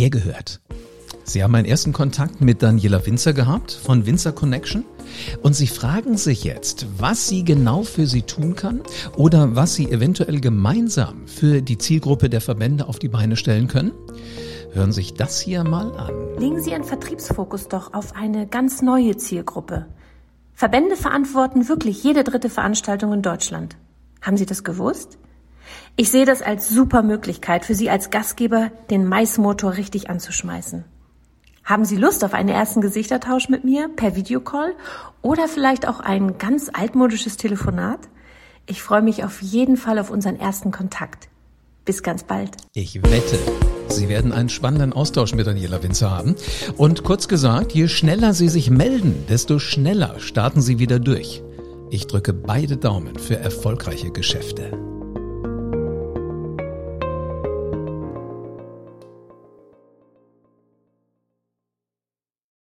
hergehört. Sie haben einen ersten Kontakt mit Daniela Winzer gehabt von Winzer Connection und Sie fragen sich jetzt, was sie genau für Sie tun kann oder was Sie eventuell gemeinsam für die Zielgruppe der Verbände auf die Beine stellen können. Hören Sie sich das hier mal an. Legen Sie Ihren Vertriebsfokus doch auf eine ganz neue Zielgruppe. Verbände verantworten wirklich jede dritte Veranstaltung in Deutschland. Haben Sie das gewusst? Ich sehe das als super Möglichkeit für Sie als Gastgeber, den Maismotor richtig anzuschmeißen. Haben Sie Lust auf einen ersten Gesichtertausch mit mir per Videocall oder vielleicht auch ein ganz altmodisches Telefonat? Ich freue mich auf jeden Fall auf unseren ersten Kontakt. Bis ganz bald. Ich wette, Sie werden einen spannenden Austausch mit Daniela Winzer haben. Und kurz gesagt, je schneller Sie sich melden, desto schneller starten Sie wieder durch. Ich drücke beide Daumen für erfolgreiche Geschäfte.